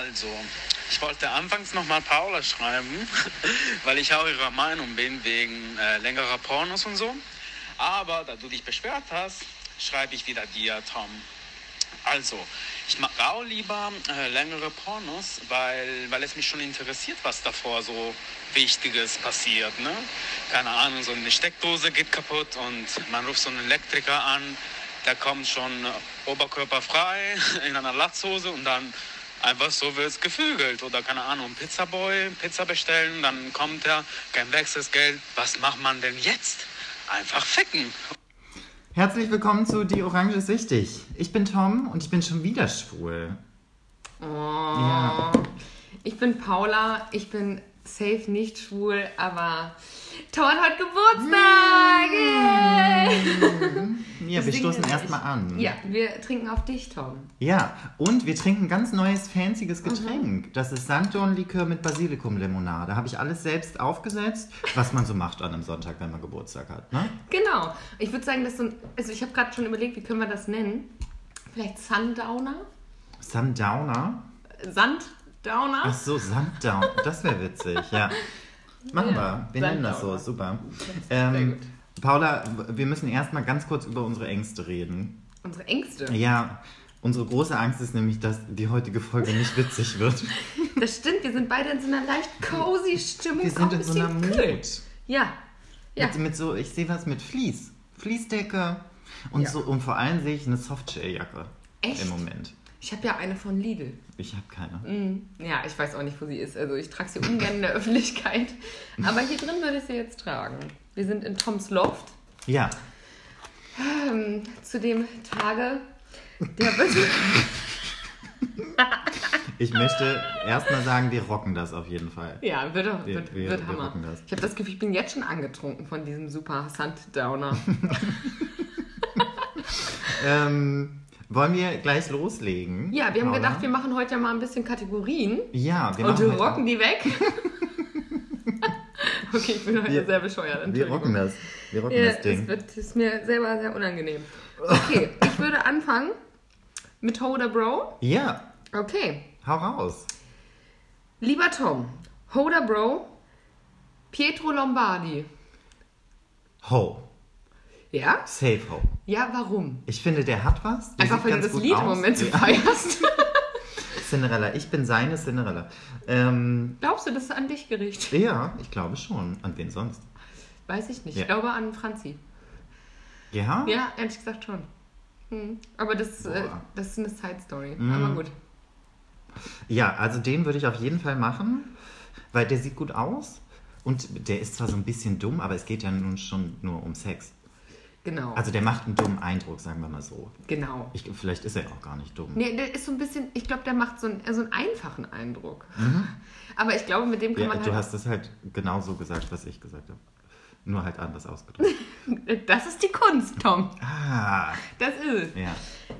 Also, ich wollte anfangs nochmal Paula schreiben, weil ich auch ihrer Meinung bin wegen äh, längerer Pornos und so. Aber da du dich beschwert hast, schreibe ich wieder dir, Tom. Also, ich mag auch lieber äh, längere Pornos, weil, weil es mich schon interessiert, was davor so Wichtiges passiert. Ne? Keine Ahnung, so eine Steckdose geht kaputt und man ruft so einen Elektriker an, der kommt schon oberkörperfrei in einer Latzhose und dann einfach so wird es gefügelt. Oder keine Ahnung, Pizzaboy, Pizza bestellen, dann kommt er, kein Wechselgeld. Was macht man denn jetzt? Einfach ficken. Herzlich willkommen zu Die Orange ist wichtig. Ich bin Tom und ich bin schon wieder schwul. Oh. Ja. Ich bin Paula, ich bin safe nicht schwul, aber Tom hat Geburtstag! Yay! Ja, wir stoßen erstmal an. Ja, wir trinken auf dich, Tom. Ja, und wir trinken ein ganz neues, Mhm. fancyes Getränk. Das ist Sanddornlikör mit Basilikumlimonade. Habe ich alles selbst aufgesetzt, was man so macht an einem Sonntag, wenn man Geburtstag hat. Ne? Genau. Ich würde sagen, das so ein, also ich habe gerade schon überlegt, wie können wir das nennen? Vielleicht Sundowner? Sundowner. Sanddowner? Ach so, Sundowner. Das wäre witzig, ja. Machen Ja, wir. Wir nennen das so. Super. sehr Ähm. Paula, wir müssen erstmal ganz kurz über unsere Ängste reden. Unsere Ängste. Ja, unsere große Angst ist nämlich, dass die heutige Folge nicht witzig wird. Das stimmt, wir sind beide in so einer leicht cozy Stimmung. Wir sind in so einer. Mut. Ja. Ja. Mit, mit so, ich sehe was mit Vlies. Fließdecke. Und, Ja. so, und vor allem sehe ich eine Softshelljacke. Echt? Im Moment. Ich habe ja eine von Lidl. Ich habe keine. Mm, Ja, ich weiß auch nicht, wo sie ist. Also ich trage sie ungern in der Öffentlichkeit. Aber hier drin würde ich sie jetzt tragen. Wir sind in Toms Loft. Ja, Ähm, zu dem Tage der wird. ich möchte erstmal sagen, wir rocken das auf jeden Fall. ja, wird, Wir- wird, wir- wird wir Hammer. das. Ich habe das Gefühl, ich bin jetzt schon angetrunken von diesem super Sundowner. Ähm, wollen wir gleich loslegen? Ja, wir haben Paula? gedacht, wir machen heute ja mal ein bisschen Kategorien. Ja, wir und machen wir heute- rocken die weg. okay, ich bin heute Wir- sehr bescheuert. Wir rocken das. Wir rocken Ja, das Ding. wird, ist mir selber sehr unangenehm. Okay, ich würde anfangen mit Ho oder Bro. Ja, Okay. hau raus. Lieber Tom, Ho oder Bro, Pietro Lombardi. Ho. Ja? Safe Ho. Ja, warum? Ich finde, der hat was. Der Einfach weil du das Lied im Moment so feierst. Cinderella. Ich bin seine Cinderella. Ähm, Glaubst du, das ist an dich gerichtet? ja, ich glaube schon. An wen sonst? Weiß ich nicht. Ja. Ich glaube an Franzi. Ja? Ja, ehrlich gesagt schon. Hm. Aber das, äh, das ist eine Side-Story. Mhm. Aber gut. Ja, also den würde ich auf jeden Fall machen, weil der sieht gut aus. Und der ist zwar so ein bisschen dumm, aber es geht ja nun schon nur um Sex. Genau. Also der macht einen dummen Eindruck, sagen wir mal so. genau. Ich, vielleicht ist er auch gar nicht dumm. Nee, der ist so ein bisschen, ich glaube, der macht so einen, so einen einfachen Eindruck. Aber ich glaube, mit dem kann Mhm. Ja, man du halt. hast das halt genau so gesagt, was ich gesagt habe. Nur halt anders ausgedrückt. Das ist die Kunst, Tom. ah, Das ist es. ja.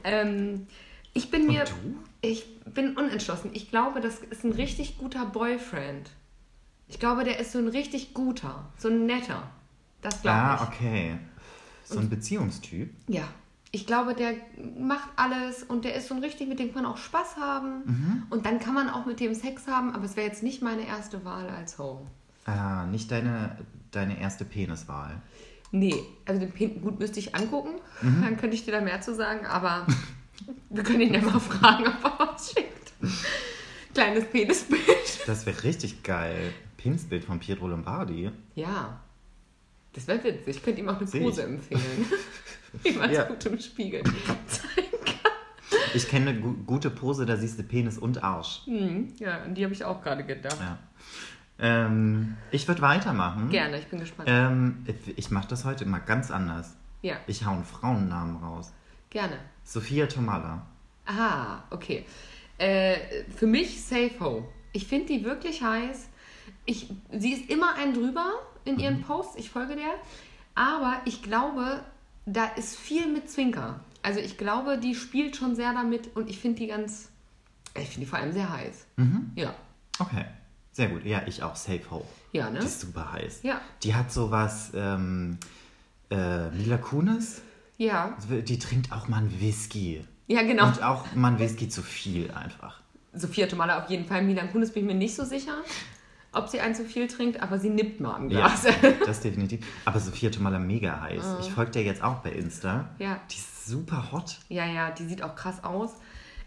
Ähm, ich bin mir. Und du? Ich bin unentschlossen. Ich glaube, das ist ein richtig guter Boyfriend. Ich glaube, der ist so ein richtig guter, so ein netter. Das glaube Ah, ich. okay. So ein Beziehungstyp. Ja. Ich glaube, der macht alles und der ist so ein richtig, mit dem kann man auch Spaß haben. Und dann kann man auch mit dem Sex haben, aber es wäre jetzt nicht meine erste Wahl als Ho. Ah, nicht deine, deine erste Peniswahl. Nee, also den Pin gut müsste ich angucken, Mhm. dann könnte ich dir da mehr zu sagen, aber wir können ihn ja mal fragen, ob er was schickt. Kleines Penisbild. Das wäre richtig geil. Penisbild von Pietro Lombardi. Ja, das wäre witzig. Ich könnte ihm auch eine Seh Pose ich. empfehlen. Wie man es Ja. gut im Spiegel zeigen kann. Ich kenne eine gu gute Pose, da siehst du Penis und Arsch. Hm, ja, an die habe ich auch gerade gedacht. Ja. Ähm, ich würde weitermachen. Gerne, ich bin gespannt. Ähm, ich mache das heute mal ganz anders. ja, Ich hau einen Frauennamen raus. gerne. Sophia Tomalla. Ah, okay. Äh, für mich Safe Ho. Ich finde die wirklich heiß. Ich, sie ist immer ein drüber in Mhm. ihren Posts. Ich folge der. Aber ich glaube, da ist viel mit Zwinker. Also ich glaube, die spielt schon sehr damit und ich finde die ganz, ich finde die vor allem sehr heiß. Mhm. Ja. Okay. Sehr gut. Ja, ich auch. Safe Ho. Ja, ne? Die ist super heiß. Ja. Die hat sowas, ähm, äh, Mila Kunis, Ja. die trinkt auch mal einen Whisky. Ja, genau. Und auch mal einen Whisky zu viel einfach. Sophia Tomala auf jeden Fall. Milan Kunis bin ich mir nicht so sicher, ob sie ein zu viel trinkt, aber sie nippt mal am Ja, Glas. das definitiv. Aber Sophia Tomala mega heiß. Ich folge der jetzt auch bei Insta. Ja. Die ist super hot. Ja, ja, die sieht auch krass aus.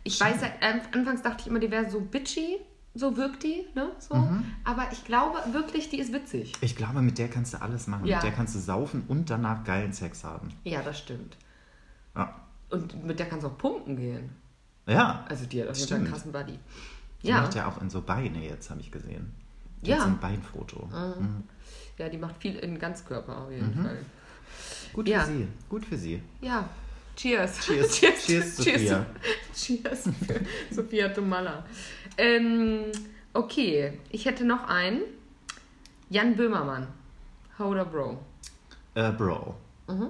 Ich weiß, ja, ähm, anfangs dachte ich immer, die wäre so bitchy, so wirkt die, ne? So. Mhm. Aber ich glaube wirklich, die ist witzig. Ich glaube, mit der kannst du alles machen. Ja. Mit der kannst du saufen und danach geilen Sex haben. Ja, das stimmt. Ja. Und mit der kannst du auch pumpen gehen. Ja. Also die hat auf jeden Fall einen krassen Buddy. Die Ja, macht ja auch in so Beine jetzt, habe ich gesehen. Ja. so ein Beinfoto. ja, die macht viel in Ganzkörper auf jeden Mhm. Fall. Gut Ja. für sie. Gut für sie. Ja, cheers. Cheers. cheers, Cheers, Sophia. Cheers für Sophia Tomalla. Ähm, okay, ich hätte noch einen. Jan Böhmermann. Hoder Bro. Äh, Bro. Mhm.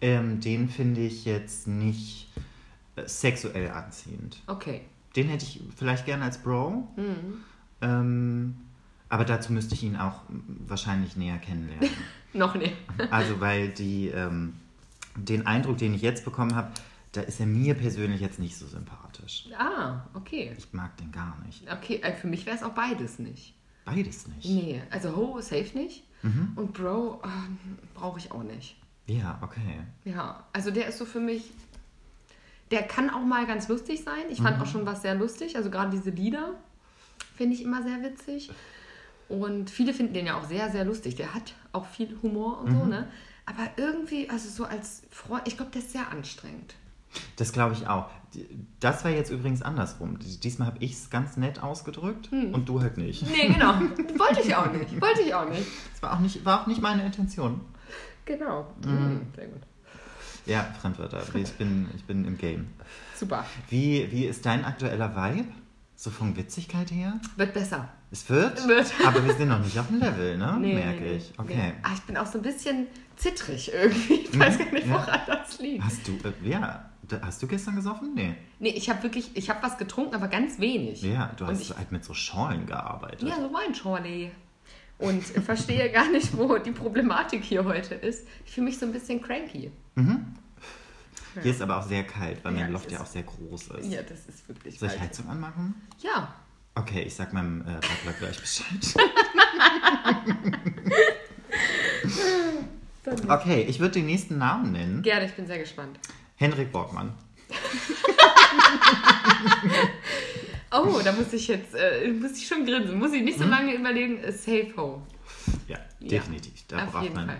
Ähm, den finde ich jetzt nicht äh, sexuell anziehend. Okay. Den hätte ich vielleicht gerne als Bro. Ähm, aber dazu müsste ich ihn auch wahrscheinlich näher kennenlernen. Noch nicht. Also weil die, ähm, den Eindruck, den ich jetzt bekommen habe, da ist er mir persönlich jetzt nicht so sympathisch. Ah, okay. Ich mag den gar nicht. Okay, äh, für mich wäre es auch beides nicht. Beides nicht. Nee, also Ho safe nicht. Mhm. Und Bro äh, brauche ich auch nicht. Ja, okay. Ja, also der ist so für mich. Der kann auch mal ganz lustig sein. Ich fand auch schon was sehr lustig. Also gerade diese Lieder finde ich immer sehr witzig. Und viele finden den ja auch sehr, sehr lustig. Der hat auch viel Humor und so, ne? Aber irgendwie, also so als Freund, ich glaube, der ist sehr anstrengend. Das glaube ich auch. Das war jetzt übrigens andersrum. Diesmal habe ich es ganz nett ausgedrückt und du halt nicht. Nee, genau. Wollte ich auch nicht. Wollte ich auch nicht. Das war auch nicht, war auch nicht meine Intention. Genau. Mhm. Sehr gut. Ja, Fremdwörter. Ich bin, ich bin im Game. Super. Wie, wie ist dein aktueller Vibe? So von Witzigkeit her? Wird besser. Es wird? Wird. Aber wir sind noch nicht auf dem Level, ne? Nee, Merke nee, ich. Okay. Nee. Ah, ich bin auch so ein bisschen zittrig irgendwie. Ich weiß gar nicht, Ja. woran das liegt. Hast du, äh, ja, hast du gestern gesoffen? Nee. Nee, ich habe wirklich, ich habe was getrunken, aber ganz wenig. Ja, du hast ich, halt mit so Schorlen gearbeitet. Ja, so Weinschorle. Und verstehe gar nicht, wo die Problematik hier heute ist. Ich fühle mich so ein bisschen cranky. Hier ist aber auch sehr kalt, weil Ja, mein Loft ja auch sehr groß ist. Ja, das ist wirklich Soll ich kalt. Heizung anmachen? Ja. Okay, ich sag meinem äh, Butler gleich Bescheid. okay, ich würde den nächsten Namen nennen. Gerne, ich bin sehr gespannt. Henrik Borgmann. Oh, da muss ich jetzt, äh, muss ich schon grinsen. Muss ich nicht Mhm. so lange überlegen. Äh, Safe Ho. Ja, Ja, definitiv. Da auf braucht man. Fall.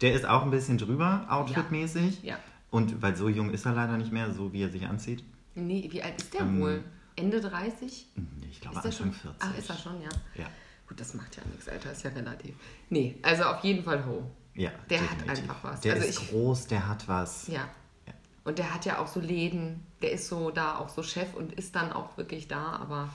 Der ist auch ein bisschen drüber, outfitmäßig. Ja. Und weil so jung ist er leider nicht mehr, so wie er sich anzieht. Nee, wie alt ist der Ähm, wohl? Ende 30? Nee, Ich glaube Ist Anfang schon? 40. Ach, ist er schon, ja. Ja. Gut, das macht ja nichts, Alter, ist ja relativ. Nee, also auf jeden Fall Ho. Ja, Der hat definitiv. einfach was. Der Also ist ich- groß, der hat was. Ja. Ja. Und der hat ja auch so Läden. Der ist so da auch so Chef und ist dann auch wirklich da, aber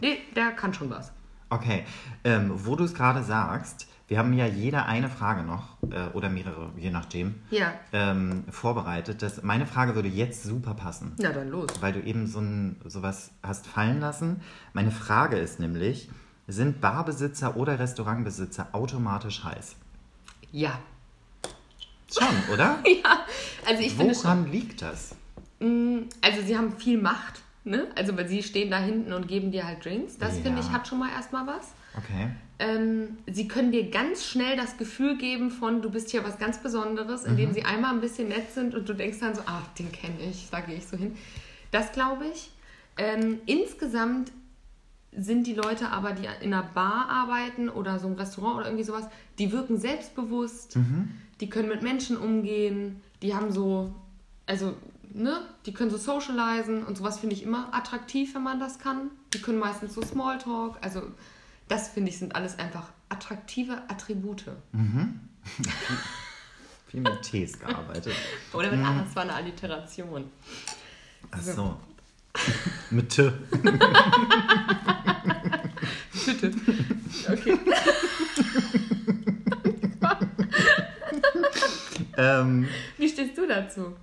nee, der kann schon was. Okay, ähm, wo du es gerade sagst, wir haben ja jeder eine Frage noch, äh, oder mehrere, je nachdem, Ja. ähm, vorbereitet. Das, meine Frage würde jetzt super passen, Na dann los. weil du eben so ein, sowas hast fallen lassen. Meine Frage ist nämlich, sind Barbesitzer oder Restaurantbesitzer automatisch heiß? Ja. Schon, oder? Ja, also ich finde schon. Woran liegt das? Mm, Also sie haben viel Macht, ne? Also weil sie stehen da hinten und geben dir halt Drinks. Das Ja. finde ich hat schon mal erstmal was. Okay. Ähm, sie können dir ganz schnell das Gefühl geben von, du bist hier was ganz Besonderes, indem sie einmal ein bisschen nett sind und du denkst dann so, ach, den kenne ich, da gehe ich so hin. Das glaube ich. Ähm, insgesamt sind die Leute aber, die in einer Bar arbeiten oder so einem Restaurant oder irgendwie sowas, die wirken selbstbewusst, die können mit Menschen umgehen, die haben so, also, ne, die können so socialisen und sowas finde ich immer attraktiv, wenn man das kann. Die können meistens so Smalltalk, also das finde ich sind alles einfach attraktive Attribute. Viel mit Tees gearbeitet. Oder mit, ah, das war eine Alliteration. Ach so. mit T. Bitte. Okay. ähm, Wie stehst du dazu?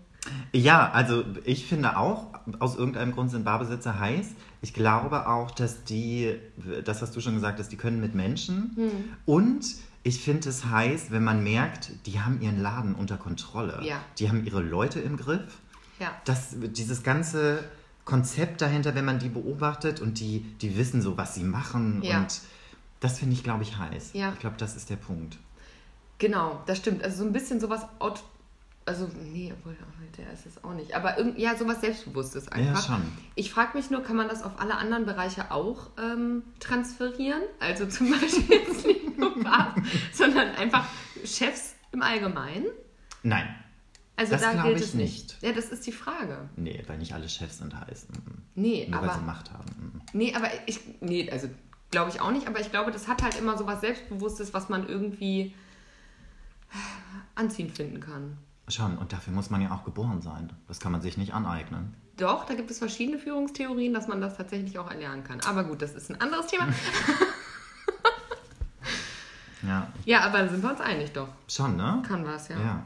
Ja, also ich finde auch, aus irgendeinem Grund sind Barbesitzer heiß. Ich glaube auch, dass die, das hast du schon gesagt hast, die können mit Menschen. Hm. Und ich finde es heiß, wenn man merkt, die haben ihren Laden unter Kontrolle. Ja. Die haben ihre Leute im Griff. Ja. Das, dieses ganze Konzept dahinter, wenn man die beobachtet und die, die wissen so, was sie machen. Ja. Und das finde ich, glaube ich, heiß. Ja. Ich glaube, das ist der Punkt. Genau, das stimmt. Also so ein bisschen sowas, also nee, obwohl, der ist es auch nicht. Aber irgend, ja, sowas Selbstbewusstes einfach. Ja, schon. Ich frage mich nur, kann man das auf alle anderen Bereiche auch ähm, transferieren? Also zum Beispiel jetzt nicht nur Bars, sondern einfach Chefs im Allgemeinen? Nein. Also Das da gilt ich es nicht. Ja, das ist die Frage. Nee, weil nicht alle Chefs sind heiß. Mhm. Nee, Nur weil aber sie Macht haben. Mhm. Nee, aber ich. Nee, also glaube ich auch nicht, aber ich glaube, das hat halt immer so was Selbstbewusstes, was man irgendwie anziehend finden kann. Schon, und dafür muss man ja auch geboren sein. Das kann man sich nicht aneignen. Doch, da gibt es verschiedene Führungstheorien, dass man das tatsächlich auch erlernen kann. Aber gut, das ist ein anderes Thema. Ja, Ja, aber da sind wir uns einig doch. schon, ne? Kann was, ja. Ja.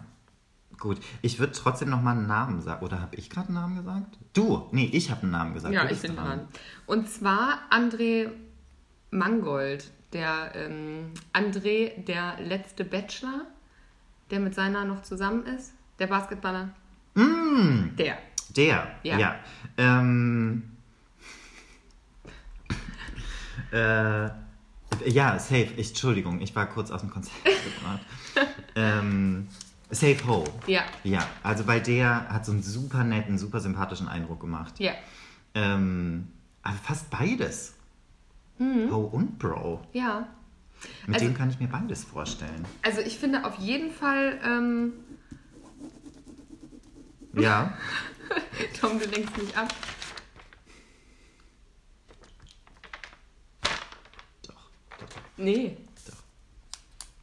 Gut, ich würde trotzdem noch mal einen Namen sagen. Oder habe ich gerade einen Namen gesagt? Du? Nee, ich habe einen Namen gesagt. Ja, Du ich bin dran. Und zwar André Mangold, der ähm, André, der letzte Bachelor, der mit seiner noch zusammen ist, der Basketballer. Mm, Der. der, Ja. ja. Ähm, äh, ja, safe. Ich, Entschuldigung, ich war kurz aus dem Konzept gebracht. ähm, safe Ho. Ja, Ja, also weil der hat so einen super netten, super sympathischen Eindruck gemacht. ja, Ähm, aber fast beides. Ho und Bro. ja. Mit. Also- dem kann ich mir beides vorstellen. Also ich finde auf jeden Fall, ähm, Ja. Tom, du lenkst mich ab. Doch, doch. Nee.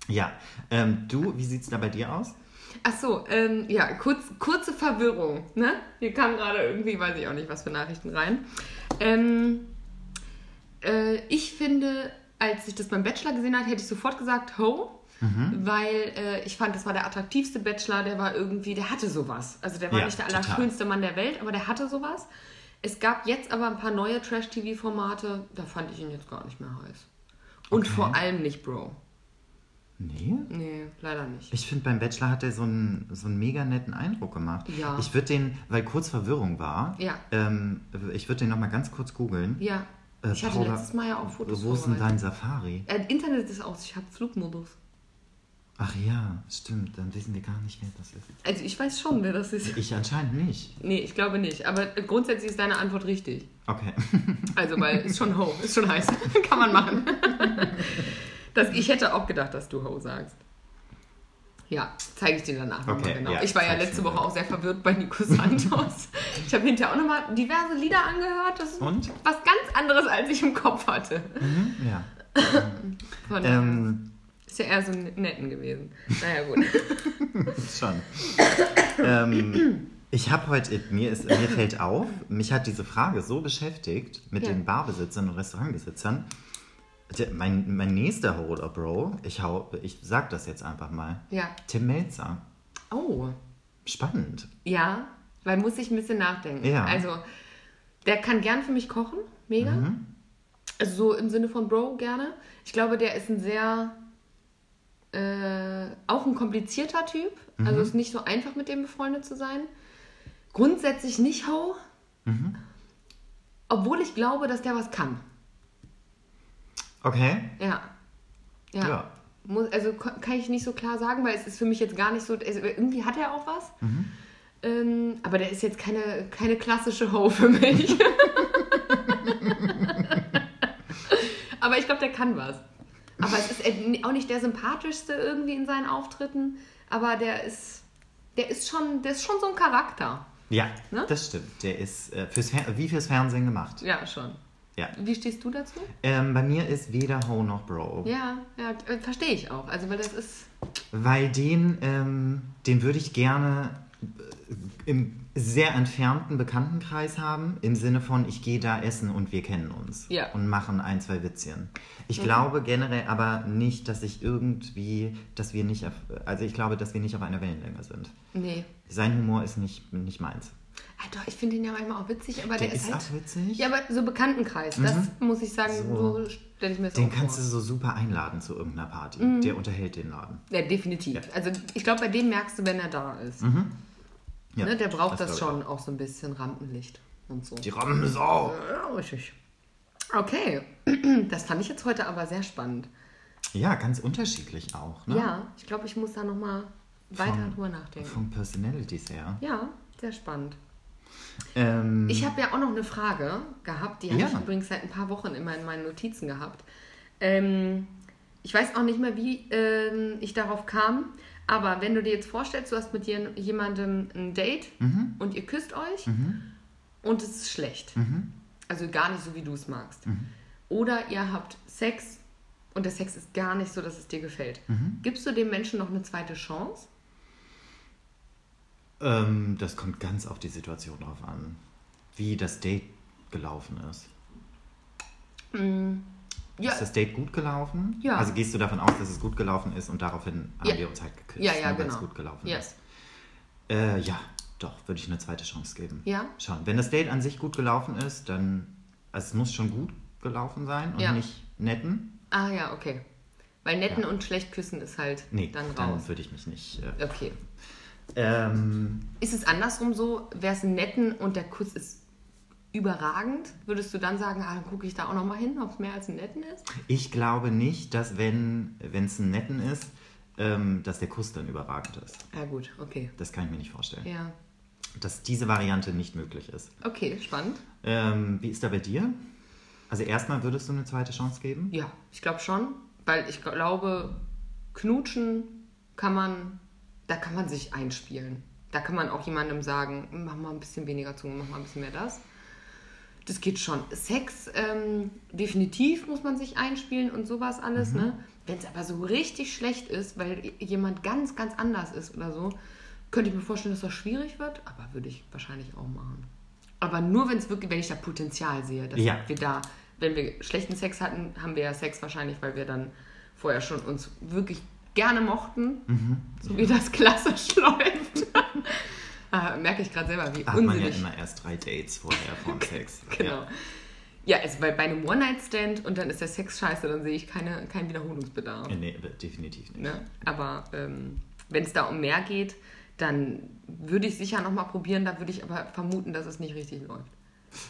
Ja. Ähm, du, wie sieht's da bei dir aus? Ach so, ähm, ja, kurz, kurze Verwirrung. Ne? Hier kam gerade irgendwie, weiß ich auch nicht, was für Nachrichten rein. Ähm, äh, ich finde, als ich das beim Bachelor gesehen habe, hätte ich sofort gesagt, ho. Weil äh, ich fand, das war der attraktivste Bachelor, der war irgendwie, der hatte sowas. Also der war Ja, nicht der allerschönste Mann der Welt, aber der hatte sowas. Es gab jetzt aber ein paar neue Trash-TV-Formate, da fand ich ihn jetzt gar nicht mehr heiß. Und Okay. vor allem nicht Bro. Nee. Nee, leider nicht. Ich finde, beim Bachelor hat er so einen, so einen mega netten Eindruck gemacht. Ja. Ich würde den, weil kurz Verwirrung war, Ja. ähm, ich würde den nochmal ganz kurz googeln. Ja. Äh, Ich hatte Paula, letztes Mal ja auch Fotos Wo ist denn dein Safari? Äh, Internet ist aus, ich habe Flugmodus. Ach ja, stimmt, dann wissen wir gar nicht, wer das ist. Also ich weiß schon, wer das ist. Ich anscheinend nicht. Nee, ich glaube nicht. Aber grundsätzlich ist deine Antwort richtig. Okay. Also, weil ist schon Ho, ist schon heiß. Kann man machen. Das, ich hätte auch gedacht, dass du Ho sagst. Ja, zeige ich dir danach nochmal Okay, genau. ja, ich war ja letzte Woche auch sehr verwirrt bei Nico Santos. ich habe hinterher auch nochmal diverse Lieder angehört. Das ist Und? was ganz anderes, als ich im Kopf hatte. Mhm, ja. Von, Ähm, ist ja eher so ein netten gewesen. Naja, gut. Schon. ähm, ich habe heute, mir, ist, mir fällt auf, mich hat diese Frage so beschäftigt mit Ja. den Barbesitzern und Restaurantbesitzern. Mein, mein nächster Holder Bro, ich, hau, ich sag das jetzt einfach mal, Ja. Tim Melzer. Oh, Spannend. Ja, weil muss ich ein bisschen nachdenken. Ja. Also, der kann gern für mich kochen, mega. Mhm. Also so im Sinne von Bro gerne. Ich glaube, der ist ein sehr, äh, auch ein komplizierter Typ. Mhm. Also ist nicht so einfach mit dem befreundet zu sein. Grundsätzlich nicht Ho. Mhm. Obwohl ich glaube, dass der was kann. Okay. Ja. Ja. Ja. Muss, also kann ich nicht so klar sagen, weil es ist für mich jetzt gar nicht so. Also irgendwie hat er auch was. Mhm. Ähm, aber der ist jetzt keine, keine klassische Ho für mich. aber ich glaube, der kann was. Aber es ist äh, auch nicht der sympathischste irgendwie in seinen Auftritten. Aber der ist, der ist schon, der ist schon so ein Charakter. Ja, Ne? das stimmt. Der ist äh, fürs wie fürs Fernsehen gemacht. Ja, schon. Ja. Wie stehst du dazu? Ähm, bei mir ist weder Ho noch Bro. Ja, ja, äh, verstehe ich auch. Also, weil das ist. Weil den, ähm, den würde ich gerne äh, im sehr entfernten Bekanntenkreis haben, im Sinne von, ich gehe da essen und wir kennen uns. Ja. Und machen ein, zwei Witzchen. Ich glaube generell aber nicht, dass ich irgendwie, dass wir nicht, auf, also ich glaube, dass wir nicht auf einer Wellenlänge sind. Nee. Sein Humor ist nicht, nicht meins. Ah, doch, ich finde ihn ja manchmal auch witzig, aber der, Der ist halt. auch witzig. Ja, aber so Bekanntenkreis, das muss ich sagen, So. so, stelle ich mir das Den auch kannst du vor. so super einladen zu irgendeiner Party. Mhm. Der unterhält den Laden. Ja, definitiv. Also ich glaube, bei dem merkst du, wenn er da ist. Mhm. Ja, ne, der braucht das, ich schon auch so ein bisschen Rampenlicht. und so. Die Rammensau. Ja, richtig. Okay, das fand ich jetzt heute aber sehr spannend. Ja, ganz unterschiedlich auch. Ne? Ja, ich glaube, ich muss da nochmal weiter Von- drüber nachdenken. Von Personalities her. Ja, sehr spannend. Ähm, Ich habe ja auch noch eine Frage gehabt, die habe Ja. ich übrigens seit ein paar Wochen immer in meinen Notizen gehabt. Ähm, ich weiß auch nicht mehr, wie ähm, ich darauf kam, aber wenn du dir jetzt vorstellst, du hast mit dir jemandem ein Date Mhm. und ihr küsst euch und es ist schlecht. Mhm. Also gar nicht so, wie du es magst. Oder ihr habt Sex und der Sex ist gar nicht so, dass es dir gefällt. Mhm. Gibst du dem Menschen noch eine zweite Chance? Ähm, das kommt ganz auf die Situation drauf an, wie das Date gelaufen ist. Ja, Ist das Date gut gelaufen? Ja. Also gehst du davon aus, dass es gut gelaufen ist und daraufhin haben Ja. wir uns halt geküsst, Ja, ja, ne, weil es genau. gut gelaufen Ja. ist. Äh, ja, doch, würde ich eine zweite Chance geben. Ja? Schauen. Wenn das Date an sich gut gelaufen ist, dann. Also es muss schon gut gelaufen sein und nicht netten. Ah ja, okay. Weil netten und schlecht küssen ist halt Nee, dann dann, raus. würde ich mich nicht. Äh, Okay. Ähm, Ist es andersrum so, wäre es netten und der Kuss ist überragend? Würdest du dann sagen, ah, dann gucke ich da auch noch mal hin, ob es mehr als ein netten ist? ich glaube nicht, dass wenn es ein netten ist, ähm, dass der Kuss dann überragend ist. Ja gut, okay. Das kann ich mir nicht vorstellen. Ja. Dass diese Variante nicht möglich ist. Okay, spannend. Ähm, wie ist da bei dir? Also erstmal würdest du eine zweite Chance geben? Ja, ich glaube schon, weil ich glaube, knutschen kann man, da kann man sich einspielen. Da kann man auch jemandem sagen, mach mal ein bisschen weniger zu, mach mal ein bisschen mehr das. Das geht schon. Sex, ähm, definitiv muss man sich einspielen und sowas alles, ne? Wenn es aber so richtig schlecht ist, weil jemand ganz, ganz anders ist oder so, könnte ich mir vorstellen, dass das schwierig wird, aber würde ich wahrscheinlich auch machen. Aber nur, wenn es wirklich, wenn ich da Potenzial sehe, dass Ja. wir da, wenn wir schlechten Sex hatten, haben wir ja Sex wahrscheinlich, weil wir dann vorher schon uns wirklich gerne mochten, so wie das klassisch läuft. ah, merke ich gerade selber, wie hat man ja unsinnig. immer erst drei Dates vorher vom Sex. Genau. Ja, also bei, bei einem One-Night-Stand und dann ist der Sex scheiße, dann sehe ich keine, keinen Wiederholungsbedarf. Ja. Nee, definitiv nicht. Ne? Aber ähm, wenn es da um mehr geht, dann würde ich sicher nochmal probieren, da würde ich aber vermuten, dass es nicht richtig läuft.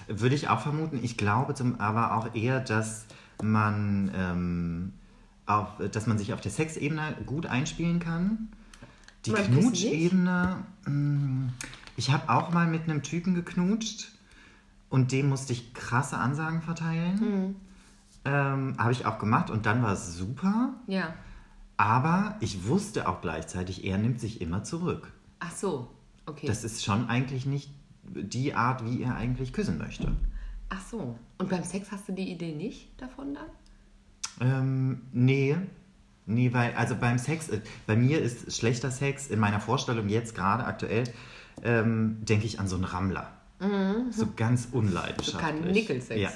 Würde ich auch vermuten. Ich glaube zum, aber auch eher, dass man, ähm, auf, dass man sich auf der Sexebene gut einspielen kann. Die? Knutschebene, mh, ich habe auch mal mit einem Typen geknutscht und dem musste ich krasse Ansagen verteilen. Hm. Ähm, habe ich auch gemacht und dann war es super. Ja. Aber ich wusste auch gleichzeitig, er nimmt sich immer zurück. Ach so, okay. Das ist schon eigentlich nicht die Art, wie er eigentlich küssen möchte. Ach so. Und beim Sex hast du die Idee nicht davon dann? Ähm, nee. Nee, weil, also beim Sex, äh, bei mir ist schlechter Sex in meiner Vorstellung jetzt gerade aktuell, ähm, denke ich an so einen Rammler. So ganz Mhm. So unleidenschaftlich. kein Nickelsex. Ja.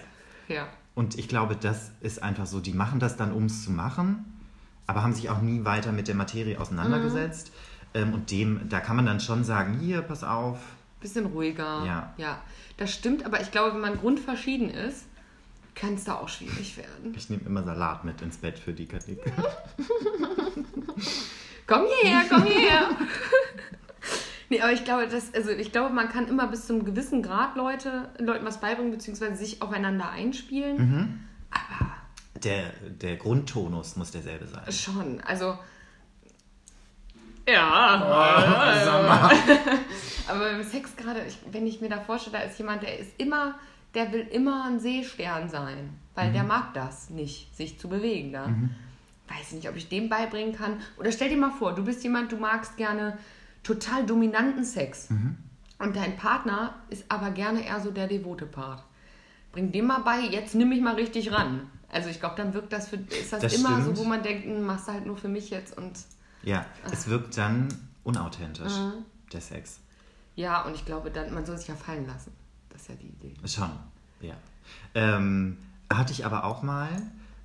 Ja. Und ich glaube, das ist einfach so, die machen das dann, um es zu machen, aber haben sich auch nie weiter mit der Materie auseinandergesetzt. Mhm. Ähm, und dem, da kann man dann schon sagen, hier, pass auf. Bisschen ruhiger. Ja. Ja. Das stimmt, aber ich glaube, wenn man grundverschieden ist, kann es da auch schwierig werden. Ich nehme immer Salat mit ins Bett für die Karik. Komm hierher, komm hierher. nee, aber ich glaube, das, also ich glaube, man kann immer bis zu einem gewissen Grad Leute, Leuten was beibringen, beziehungsweise sich aufeinander einspielen. Mhm. Aber Der, der Grundtonus muss derselbe sein. schon, also. Ja. aber beim Sex gerade, ich, wenn ich mir da vorstelle, da ist jemand, der ist immer, der will immer ein Seestern sein, weil Mhm. der mag das nicht, sich zu bewegen da. Weiß ich nicht, ob ich dem beibringen kann. Oder stell dir mal vor, du bist jemand, du magst gerne total dominanten Sex. Mhm. Und dein Partner ist aber gerne eher so der devote Part. Bring dem mal bei, jetzt nimm mich mal richtig ran. Also ich glaube, dann wirkt das für, ist das, Das immer stimmt. so, wo man denkt, hm, machst du halt nur für mich jetzt und Ja, es wirkt dann unauthentisch, Mhm. der Sex. ja, und ich glaube dann, man soll sich ja fallen lassen. Das ist ja die Idee. Schon, ja. Ähm, hatte ich aber auch mal,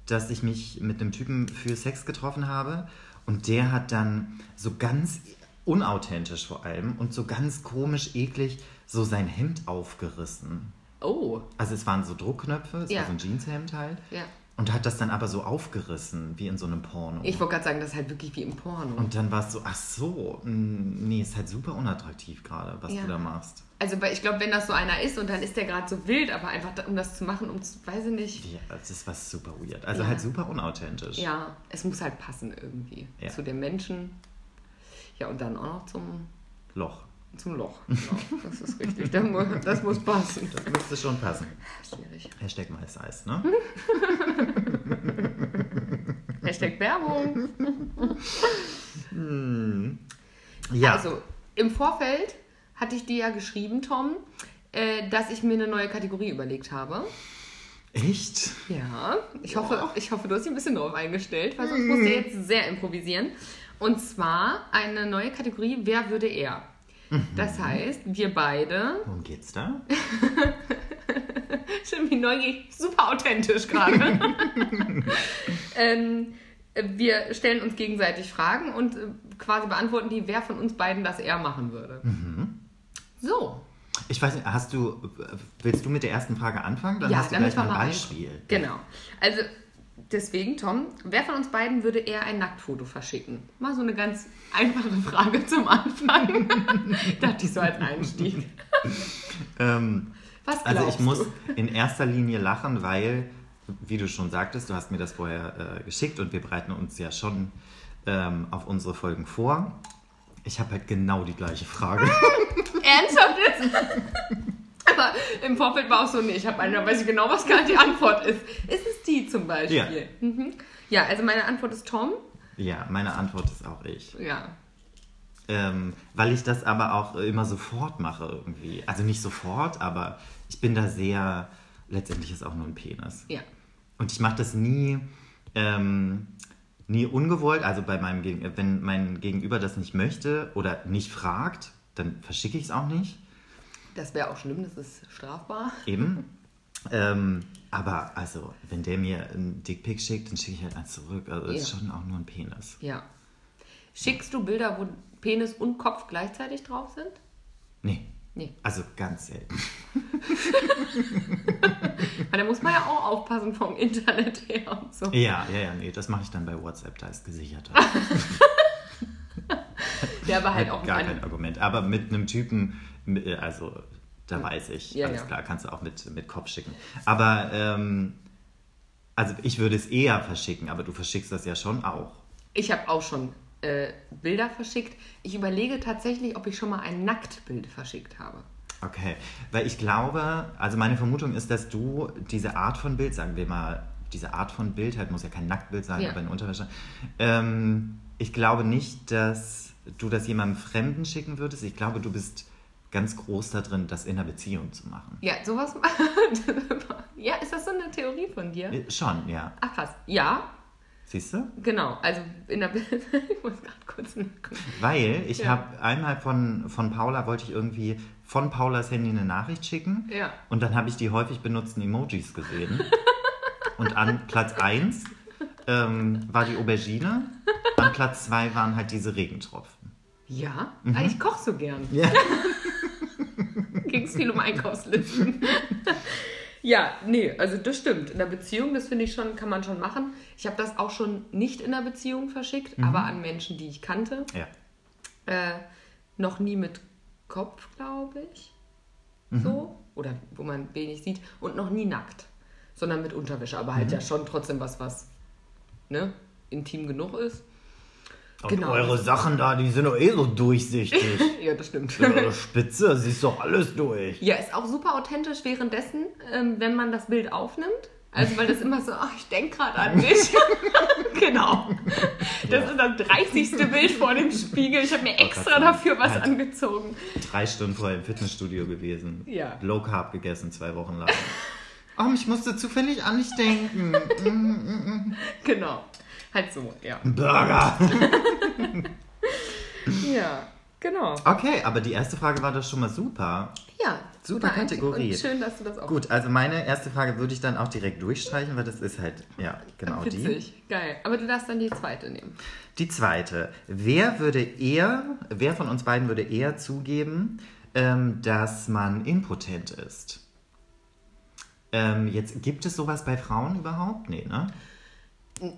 dass ich mich mit einem Typen für Sex getroffen habe und der hat dann so ganz unauthentisch vor allem und so ganz komisch eklig so sein Hemd aufgerissen. Oh, Also es waren so Druckknöpfe, es Ja. war so ein Jeanshemd halt. ja. Und hat das dann aber so aufgerissen, wie in so einem Porno. Ich wollte gerade sagen, das ist halt wirklich wie im Porno. und dann war es so, ach so, nee, ist halt super unattraktiv gerade, was Ja. du da machst. Also, weil ich glaube, wenn das so einer ist und dann ist der gerade so wild, aber einfach, um das zu machen, um zu, weiß ich nicht. Ja, das ist was super weird. Also Ja. halt super unauthentisch. Ja, es muss halt passen irgendwie. Ja. Zu dem Menschen. Ja, und dann auch noch zum, Loch. Zum Loch. Genau, das ist richtig. Das muss, das muss passen. Das müsste schon passen. Schwierig. Hashtag Mais ne? Hashtag Werbung. Ja. Also, im Vorfeld hatte ich dir ja geschrieben, Tom, äh, dass ich mir eine neue Kategorie überlegt habe. Echt? Ja, ich hoffe, ich hoffe, du hast dich ein bisschen drauf eingestellt, weil sonst musst du jetzt sehr improvisieren. Und zwar eine neue Kategorie, wer würde er? Das heißt, wir beide, Worum geht's da? schon wie neugierig, super authentisch gerade. ähm, wir stellen uns gegenseitig Fragen und äh, quasi beantworten die, wer von uns beiden das er machen würde. So, Ich weiß nicht, hast du, willst du mit der ersten Frage anfangen? Dann ja, hast du gleich mal ein Beispiel. Genau. Also deswegen, Tom, wer von uns beiden würde eher ein Nacktfoto verschicken? Mal so eine ganz einfache Frage zum Anfang. Dachte ich so als Einstieg. Ähm, Was also glaubst ich muss du? in erster Linie lachen, weil, wie du schon sagtest, du hast mir das vorher äh, geschickt und wir bereiten uns ja schon ähm, auf unsere Folgen vor. Ich habe halt genau die gleiche Frage. Ernsthaft jetzt? Aber im Vorfeld war auch so, nee, ich habe eine, da weiß ich genau, was gerade die Antwort ist. Ist es die zum Beispiel? Ja. Mhm. Ja, also meine Antwort ist Tom. ja, meine Antwort ist auch ich. Ja. Ähm, weil ich das aber auch immer sofort mache irgendwie. Also nicht sofort, aber ich bin da sehr, letztendlich ist auch nur ein Penis. Ja. Und ich mache das nie, ähm, nie ungewollt. Also bei meinem Gegen wenn mein Gegenüber das nicht möchte oder nicht fragt, dann verschicke ich es auch nicht. Das wäre auch schlimm, das ist strafbar. Eben. Ähm, aber also, wenn der mir einen Dickpick schickt, dann schicke ich halt eins zurück. Also das ist schon auch nur ein Penis. Ja. Schickst du Bilder, wo Penis und Kopf gleichzeitig drauf sind? Nee. Nee. Also ganz selten. Weil da muss man ja auch aufpassen vom Internet her und so. Ja, ja, ja, nee, das mache ich dann bei WhatsApp, da ist gesicherter. Der aber halt auch Gar ein- kein Argument. Aber mit einem Typen, äh, also da weiß ich, Ja, alles ja. klar, kannst du auch mit, mit Kopf schicken. Aber, ähm, also ich würde es eher verschicken, aber du verschickst das ja schon auch. Ich habe auch schon äh, Bilder verschickt. Ich überlege tatsächlich, ob ich schon mal ein Nacktbild verschickt habe. Okay, weil ich glaube, also meine Vermutung ist, dass du diese Art von Bild, sagen wir mal, diese Art von Bild, halt muss ja kein Nacktbild sein, Ja. aber in Unterwäsche, ähm, ich glaube nicht, dass du das jemandem Fremden schicken würdest. Ich glaube, du bist ganz groß da drin, das in einer Beziehung zu machen. Ja, sowas. ja, ist das so eine Theorie von dir? Äh, Schon, ja. Ach krass. Ja, Siehst du? genau. Also in der. ich muss gerade kurz nachgucken. Weil ich Ja. habe einmal von, von Paula, wollte ich irgendwie von Paulas Handy eine Nachricht schicken. Ja. Und dann habe ich die häufig benutzten Emojis gesehen. Und an Platz 1 ähm, war die Aubergine. An Platz 2 waren halt diese Regentropfen. Ja, Mhm. weil ich koche so gern. Ja. Ging es viel um Einkaufslisten. ja, nee, also das stimmt. In der Beziehung, das finde ich schon, kann man schon machen. Ich habe das auch schon nicht in der Beziehung verschickt, aber an Menschen, die ich kannte. ja. Äh, noch nie mit Kopf, glaube ich. So. Oder wo man wenig sieht. Und noch nie nackt. Sondern mit Unterwäsche. Aber halt ja schon trotzdem was, was ne, intim genug ist. Und Genau. eure Sachen da, die sind doch eh so durchsichtig. Ja, das stimmt. Eure Spitze, siehst doch alles durch. Ja, ist auch super authentisch währenddessen, ähm, wenn man das Bild aufnimmt. Also, weil das immer so, ach, ich denke gerade an dich. genau. Das Ja. ist das 30. Bild vor dem Spiegel. Ich habe mir extra sagen, dafür was halt. angezogen. Drei Stunden vorher im Fitnessstudio gewesen. Ja. Low Carb gegessen, zwei Wochen lang. Oh, ich musste zufällig an dich denken. Genau. Halt so, ja. Burger. Ja, genau. Okay, aber die erste Frage war doch schon mal super. Ja, Super. Kategorie. Schön, dass du das auch Gut, also meine erste Frage würde ich dann auch direkt durchstreichen, weil das ist halt, ja, genau die. Witzig, geil. Aber du darfst dann die zweite nehmen. Die zweite. Wer würde eher, wer von uns beiden würde eher zugeben, ähm, dass man impotent ist? Ähm, jetzt gibt es sowas bei Frauen überhaupt? Nee, ne?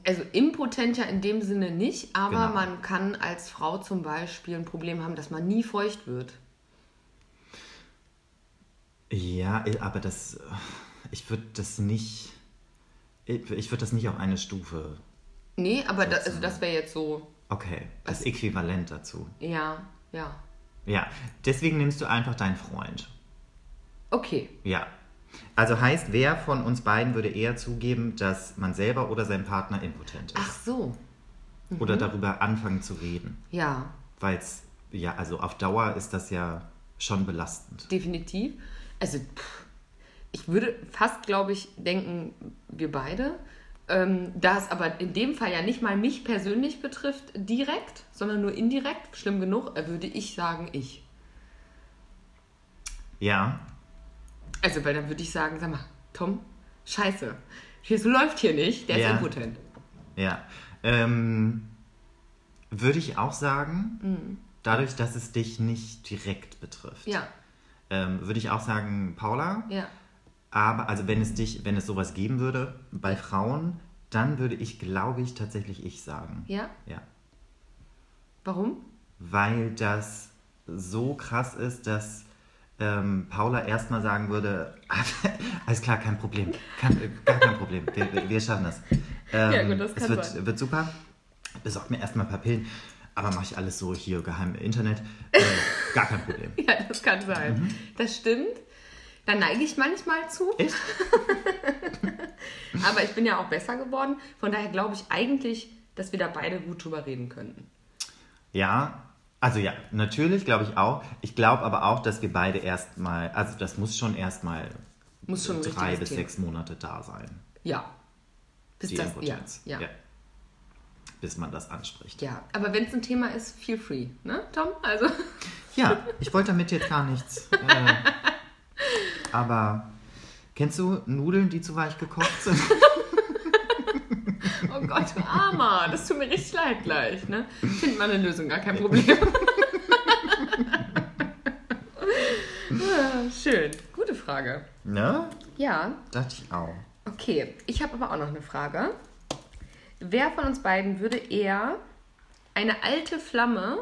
Also impotent ja in dem Sinne nicht, aber Genau. man kann als Frau zum Beispiel ein Problem haben, dass man nie feucht wird. Ja, äh, aber das, ich würde das nicht, ich würde das nicht auf eine Stufe. Nee, aber da, also das wäre jetzt so, Okay, das Äquivalent dazu. ja, ja. Ja, deswegen nimmst du einfach deinen Freund. Okay, Ja. Also heißt, wer von uns beiden würde eher zugeben, dass man selber oder sein Partner impotent ist? ach so, Oder darüber anfangen zu reden? ja, Weil es, ja, also auf Dauer ist das ja schon belastend. definitiv. Also pff, ich würde fast, glaube ich, denken, wir beide. Ähm, da es aber in dem Fall ja nicht mal mich persönlich betrifft, direkt, sondern nur indirekt, schlimm genug, äh, würde ich sagen, ich. Ja, Also, weil dann würde ich sagen, sag mal, Tom, scheiße, hier so läuft hier nicht, der Ja. ist impotent. ja. Ähm, würde ich auch sagen, Mhm. dadurch, dass es dich nicht direkt betrifft. Ja, Ähm, würde ich auch sagen, Paula. ja. Aber, also wenn es dich, wenn es sowas geben würde bei Frauen, dann würde ich, glaube ich, tatsächlich ich sagen. Ja? Ja. Warum? Weil das so krass ist, dass ähm, Paula erstmal sagen würde, alles klar, kein Problem. Kein, äh, gar kein Problem. Wir, wir- wir schaffen das. Ähm, Ja, gut, das kann es wird, sein. wird super. Besorgt mir erstmal ein paar Pillen. Aber mache ich alles so hier geheim im Internet. Äh, gar kein Problem. Ja, das kann sein. Mhm. Das stimmt. Da neige ich manchmal zu, Echt? aber ich bin ja auch besser geworden. Von daher glaube ich eigentlich, dass wir da beide gut drüber reden könnten. Ja, also ja, natürlich glaube ich auch. Ich glaube aber auch, dass wir beide erstmal, also das muss schon erstmal Muss schon ein drei bis Thema. sechs Monate da sein. Ja. Bis Die das, Impotenz. Ja, ja. Bis man das anspricht. ja. aber wenn es ein Thema ist, feel free, ne, Tom? Also, Ja, ich wollte damit jetzt gar nichts. Äh, aber kennst du Nudeln, die zu weich gekocht sind? Gott, du Armer, das tut mir richtig leid gleich, ne? Find mal eine Lösung, gar kein Problem. Schön, gute Frage. ne? Ja, Dachte ich auch. Okay, ich habe aber auch noch eine Frage. Wer von uns beiden würde eher eine alte Flamme,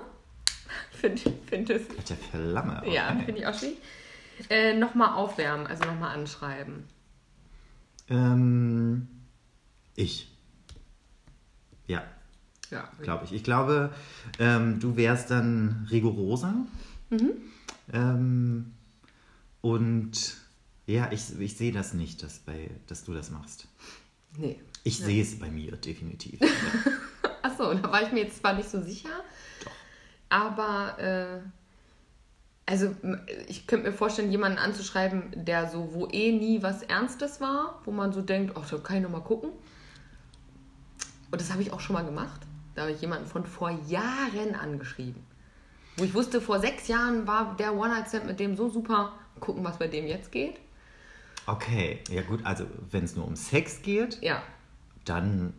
finde find es, der Flamme. Okay. ja, finde ich auch schwierig, äh, nochmal aufwärmen, also nochmal anschreiben? Ähm, ich. Ja, Ja, glaube ich. Ich glaube, ähm, du wärst dann rigoroser. Mhm. Ähm, und ja, ich, ich sehe das nicht, dass, bei, dass du das machst. nee. Ich sehe es bei mir definitiv. Achso, da war ich mir jetzt zwar nicht so sicher, aber äh, also ich könnte mir vorstellen, jemanden anzuschreiben, der so, wo eh nie was Ernstes war, wo man so denkt, ach, da kann ich nochmal gucken. Und das habe ich auch schon mal gemacht. Da habe ich jemanden von vor Jahren angeschrieben. Wo ich wusste, vor sechs Jahren war der One-Night-Stand mit dem so super. Gucken, was bei dem jetzt geht. Okay, ja gut, also wenn es nur um Sex geht, Ja, dann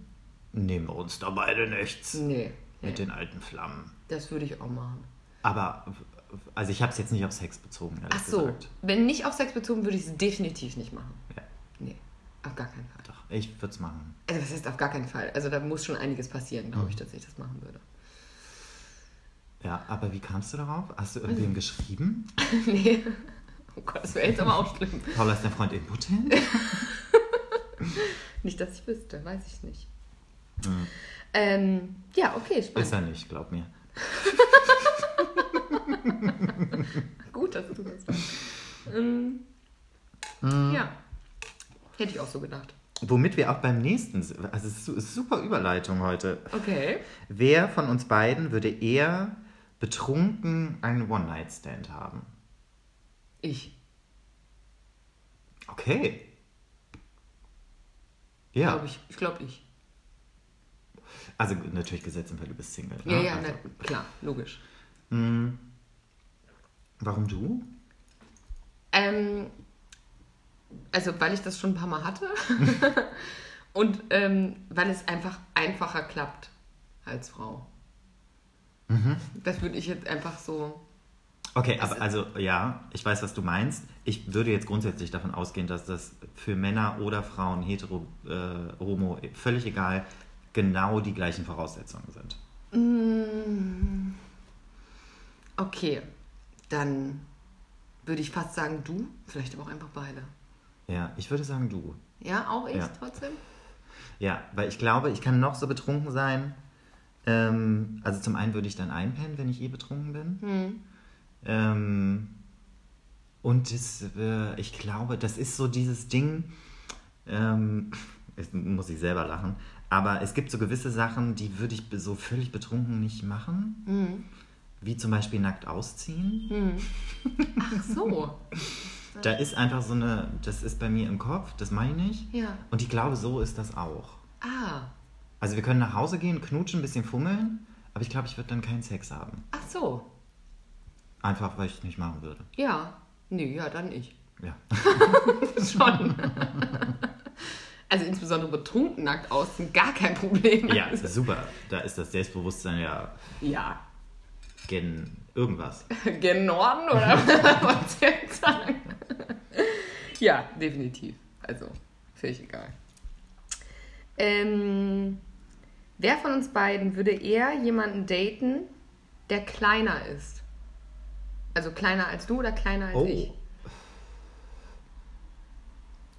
nehmen wir uns da beide nichts nee. nee. mit den alten Flammen. Das würde ich auch machen. Aber, also ich habe es jetzt nicht auf Sex bezogen, Ach so, gesagt. wenn nicht auf Sex bezogen, würde ich es definitiv nicht machen. Ja, Nee, auf gar keinen Fall. doch, ich würde es machen. Also was heißt auf gar keinen Fall? Also da muss schon einiges passieren, glaube ich, dass ich das machen würde. Ja, aber wie kamst du darauf? Hast du Mhm. irgendwem geschrieben? nee. Oh Gott, das wäre jetzt aber auch schlimm. Paula ist dein Freund impotent? Nicht, dass ich wüsste, weiß ich nicht. Ähm, ja, okay, Ist spannend. er nicht, glaub mir. Gut, dass du das sagst. Ähm, Ja, hätte ich auch so gedacht. Womit wir auch beim nächsten, also es ist su- ist super Überleitung heute. Okay. Wer von uns beiden würde eher betrunken einen One-Night-Stand haben? Ich, Okay. Ja, glaube ich. Ich glaube ich. also natürlich gesetzt im Fall, du bist Single. Ne? Ja, ja, also, na, klar, logisch. Warum du? Ähm, also, weil ich das schon ein paar Mal hatte und ähm, weil es einfach einfacher klappt als Frau. Das würde ich jetzt einfach so. Okay, aber also ja, ich weiß, was du meinst. ich würde jetzt grundsätzlich davon ausgehen, dass das für Männer oder Frauen, hetero, äh, homo, völlig egal, genau die gleichen Voraussetzungen sind. Okay, dann würde ich fast sagen du, vielleicht aber auch einfach beide. Ja, ich würde sagen du. Ja, auch ich Ja. trotzdem? Ja, weil ich glaube, ich kann noch so betrunken sein. Ähm, also zum einen würde ich dann einpennen, wenn ich eh betrunken bin. Ähm, und das, äh, ich glaube, das ist so dieses Ding, ähm, jetzt muss ich selber lachen, aber es gibt so gewisse Sachen, die würde ich so völlig betrunken nicht machen. Wie zum Beispiel nackt ausziehen. Ach so. Da ist einfach so eine, das ist bei mir im Kopf, das meine ich. Ja. Und ich glaube, so ist das auch. Ah, Also wir können nach Hause gehen, knutschen, ein bisschen fummeln, aber ich glaube, ich würde dann keinen Sex haben. ach so. Einfach, weil ich es nicht machen würde. Ja. Nee, ja, dann ich. Ja. Schon. also insbesondere betrunken nackt außen, gar kein Problem. Ja, super. Da ist das Selbstbewusstsein ja Ja. gen irgendwas. Gen Norden oder was du jetzt sagen? Ja, definitiv. Also, völlig egal. Ähm, wer von uns beiden würde eher jemanden daten, der kleiner ist? Also kleiner als du oder kleiner als Oh. ich?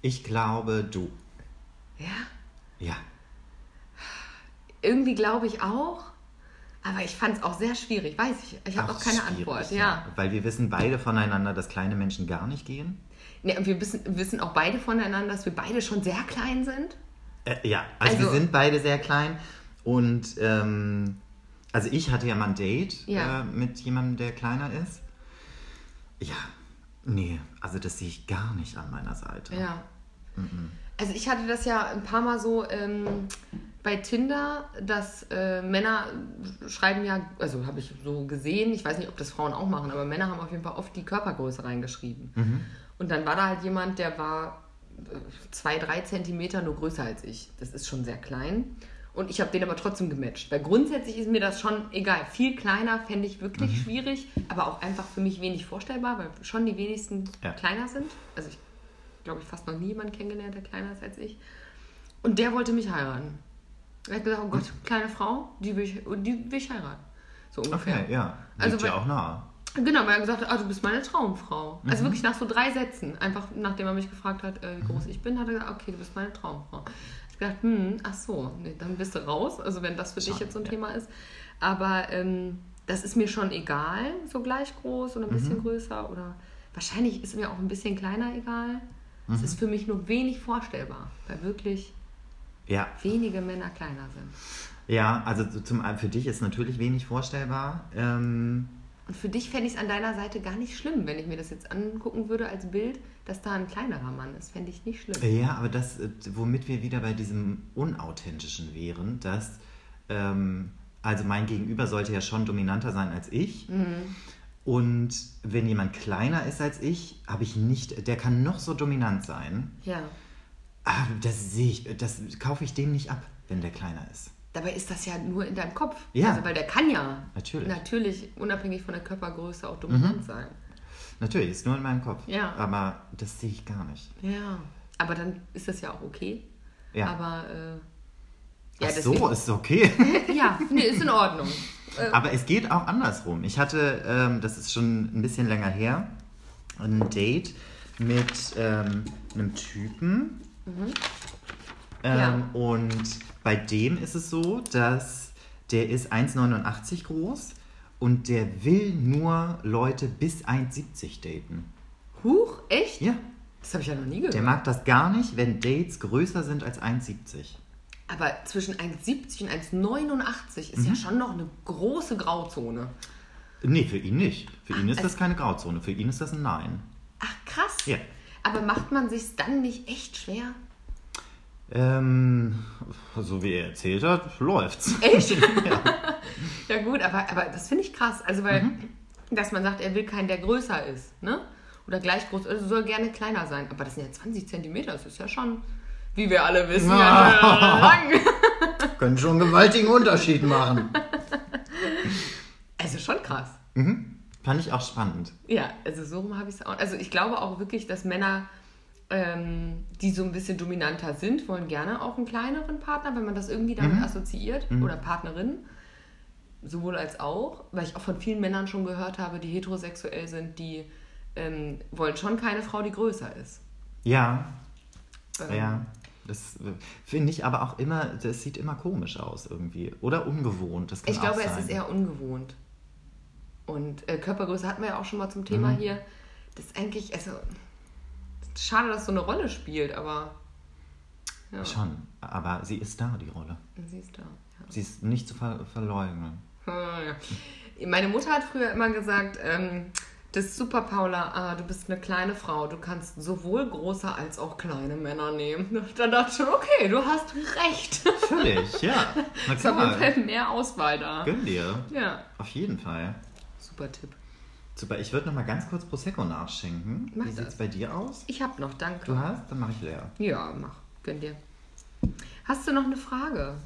Ich glaube, du. Ja, Ja. irgendwie glaube ich auch. Aber ich fand es auch sehr schwierig, weiß ich. Ich habe Auch auch keine Antwort. Ja. Weil wir wissen beide voneinander, dass kleine Menschen gar nicht gehen. Und wir wissen, wissen auch beide voneinander, dass wir beide schon sehr klein sind. Äh, ja, also, Also- wir sind beide sehr klein. Und ähm, also ich hatte ja mal ein Date Ja. äh, mit jemandem, der kleiner ist. Ja, nee, also das sehe ich gar nicht an meiner Seite. Ja. Also ich hatte das ja ein paar Mal so ähm, bei Tinder, dass äh, Männer schreiben ja, also habe ich so gesehen, ich weiß nicht, ob das Frauen auch machen, aber Männer haben auf jeden Fall oft die Körpergröße reingeschrieben. Und dann war da halt jemand, der war äh, zwei, drei Zentimeter nur größer als ich. Das ist schon sehr klein. Und ich habe den aber trotzdem gematcht. Weil grundsätzlich ist mir das schon egal. Viel kleiner fände ich wirklich schwierig, aber auch einfach für mich wenig vorstellbar, weil schon die wenigsten Ja. kleiner sind. Also ich glaube ich, fast noch nie jemanden kennengelernt, der kleiner ist als ich. Und der wollte mich heiraten. Er hat gesagt, oh Gott, kleine Frau, die will ich, die will ich heiraten. So ungefähr. Okay, ja. Also Liegt ja weil- auch nahe. Genau, weil er gesagt hat, ah, du bist meine Traumfrau. Also wirklich nach so drei Sätzen. Einfach nachdem er mich gefragt hat, äh, wie groß ich bin, hat er gesagt, okay, du bist meine Traumfrau. Ich habe gedacht, hm, ach so, nee, dann bist du raus. Also wenn das für dich Schade, jetzt so ein ja. Thema ist. Aber ähm, das ist mir schon egal, so gleich groß oder ein bisschen größer. Oder wahrscheinlich ist mir auch ein bisschen kleiner egal. Es ist für mich nur wenig vorstellbar, weil wirklich Ja, wenige Männer kleiner sind. ja, also so zum für dich ist natürlich wenig vorstellbar. Ähm, Und für dich fände ich es an deiner Seite gar nicht schlimm, wenn ich mir das jetzt angucken würde als Bild, dass da ein kleinerer Mann ist. Fände ich nicht schlimm. Ja, aber das, äh, womit wir wieder bei diesem Unauthentischen wären, dass, ähm, also mein Gegenüber sollte ja schon dominanter sein als ich. Und wenn jemand kleiner ist als ich, habe ich nicht, der kann noch so dominant sein. Ja. Aber das sehe ich, das kaufe ich dem nicht ab, wenn der kleiner ist. Dabei ist das ja nur in deinem Kopf. Ja. Also, weil der kann ja Natürlich. natürlich unabhängig von der Körpergröße auch dominant sein. Natürlich, ist nur in meinem Kopf. Ja. Aber das sehe ich gar nicht. Ja. Aber dann ist das ja auch okay. Ja. Aber äh, Ach ja, so, ist okay. ja, nee, ist in Ordnung. Aber es geht auch andersrum. Ich hatte, ähm, das ist schon ein bisschen länger her, ein Date mit ähm, einem Typen. Ähm, Ja. Und bei dem ist es so, dass der ist 1,89 groß und der will nur Leute bis 1,70 daten. Huch, echt? Ja, Das habe ich ja noch nie gehört. der mag das gar nicht, wenn Dates größer sind als 1,70. Aber zwischen 1,70 und 1,89 ist Mhm. ja schon noch eine große Grauzone. Nee, für ihn nicht. Für ihn ist es- das keine Grauzone. Für ihn ist das ein Nein. Ach, krass. Ja. Aber macht man sich dann nicht echt schwer? Ähm, so wie er erzählt hat, läuft's. Echt? ja. gut, aber, aber das finde ich krass. Also, weil, Mhm. dass man sagt, er will keinen, der größer ist, ne? Oder gleich groß, also soll gerne kleiner sein. Aber das sind ja 20 Zentimeter, das ist ja schon, wie wir alle wissen, ja, lang. Können schon einen gewaltigen Unterschied machen. Also schon krass. Fand Fand ich auch spannend. Ja, also so rum habe ich es auch. Also ich glaube auch wirklich, dass Männer, ähm, die so ein bisschen dominanter sind, wollen gerne auch einen kleineren Partner, wenn man das irgendwie damit Mhm. assoziiert. Oder Partnerin. Sowohl als auch, weil ich auch von vielen Männern schon gehört habe, die heterosexuell sind, die ähm, wollen schon keine Frau, die größer ist. Ja, Ähm, ja. Das äh, finde ich aber auch immer, das sieht immer komisch aus irgendwie. Oder ungewohnt. Das kann Ich glaube, sein. es ist eher ungewohnt. Und äh, Körpergröße hatten wir ja auch schon mal zum Thema Mhm. hier. Das ist eigentlich, also schade, dass es so eine Rolle spielt, aber ja, Schon, aber sie ist da, die Rolle. siehst du. Ja. Sie ist nicht zu ver verleugnen. Ah. Meine Mutter hat früher immer gesagt, ähm, das ist super, Paula, ah, du bist eine kleine Frau, du kannst sowohl große als auch kleine Männer nehmen. Dann dachte ich schon, okay, du hast recht. Völlig, ja. Na ist auf jeden. Fall mehr Auswahl da. Gönn dir. Ja, Auf jeden Fall. super Tipp. Super, ich würde noch mal ganz kurz Prosecco nachschenken. Mach Wie sieht es bei dir aus? Ich hab noch, danke. Du hast? Dann mache ich leer. Ja, mach, gönn dir. Hast du noch eine Frage?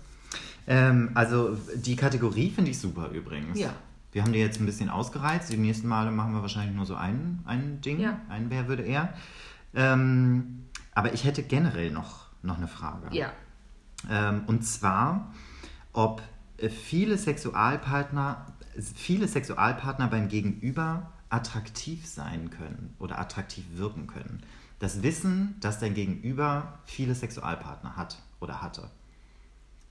Ähm, also die Kategorie finde ich super übrigens. Ja. Wir haben die jetzt ein bisschen ausgereizt. Die nächsten Male machen wir wahrscheinlich nur so ein, ein Ding. Ja. Ein Wer würde er. Ähm, aber ich hätte generell noch, noch eine Frage. Ja. Ähm, und zwar, ob viele Sexualpartner, viele Sexualpartner beim Gegenüber attraktiv sein können oder attraktiv wirken können. Das Wissen, dass dein Gegenüber viele Sexualpartner hat oder hatte.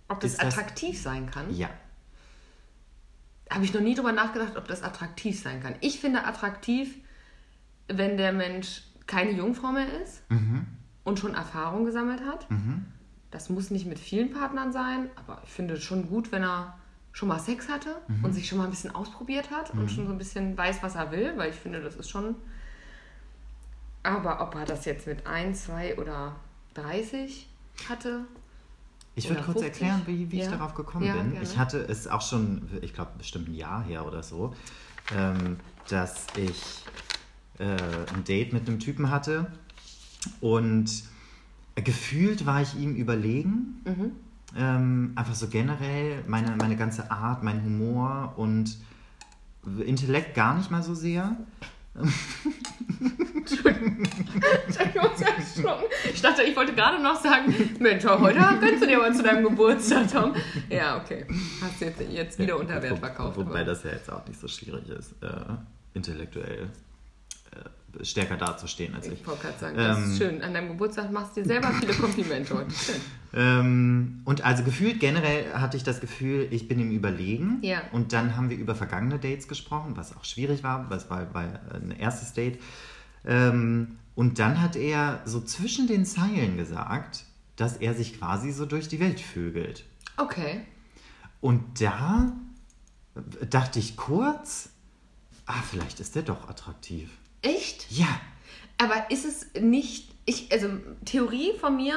Ob das das- attraktiv sein kann? Ja. Habe ich noch nie drüber nachgedacht, ob das attraktiv sein kann. Ich finde attraktiv, wenn der Mensch keine Jungfrau mehr ist Mhm. und schon Erfahrung gesammelt hat. Mhm. Das muss nicht mit vielen Partnern sein, aber ich finde es schon gut, wenn er schon mal Sex hatte Mhm. und sich schon mal ein bisschen ausprobiert hat und schon so ein bisschen weiß, was er will, weil ich finde, das ist schon. Aber ob er das jetzt mit 1, 2 oder 30 hatte, Ich würde kurz 50? erklären, wie, wie ich Ja. darauf gekommen Ja, bin. gerne. Ich hatte es auch schon, ich glaube, bestimmt ein Jahr her oder so, ähm, dass ich äh, ein Date mit einem Typen hatte und gefühlt war ich ihm überlegen. Mhm. Ähm, einfach so generell, meine, meine ganze Art, mein Humor und Intellekt gar nicht mal so sehr. Ich dachte, ich wollte gerade noch sagen, Mensch, heute gönnst du dir mal zu deinem Geburtstag, Tom. Ja, okay. Hast du jetzt, jetzt wieder unter Wert verkauft. Wobei aber- das ja jetzt auch nicht so schwierig ist, äh, intellektuell stärker dazustehen als ich. Ich wollte gerade sagen, das Ähm, ist schön. An deinem Geburtstag machst du dir selber viele Komplimente heute. Schön. Ähm, und also gefühlt generell hatte ich das Gefühl, ich bin ihm überlegen. Ja. Und dann haben wir über vergangene Dates gesprochen, was auch schwierig war, was war, war ein erstes Date. Ähm, und dann hat er so zwischen den Zeilen gesagt, dass er sich quasi so durch die Welt vögelt. Okay. Und da dachte ich kurz, ah, vielleicht ist der doch attraktiv. Echt? Ja, Aber ist es nicht, ich, also Theorie von mir,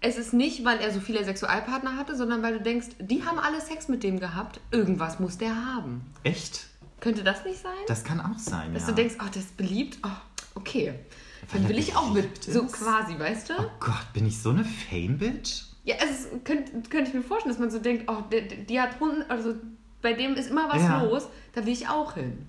es ist nicht, weil er so viele Sexualpartner hatte, sondern weil du denkst, die haben alle Sex mit dem gehabt, irgendwas muss der haben. echt? Könnte das nicht sein? Das kann auch sein, Dass ja. du denkst, ach, das ist beliebt, oh, okay. Weil Dann will ich auch mit, beliebt so ist? quasi, weißt du? oh Gott, bin ich so eine Fame-Bitch? Ja, also es könnte, könnte ich mir vorstellen, dass man so denkt, oh, die, die hat Hunden, also bei dem ist immer was Ja. los, da will ich auch hin.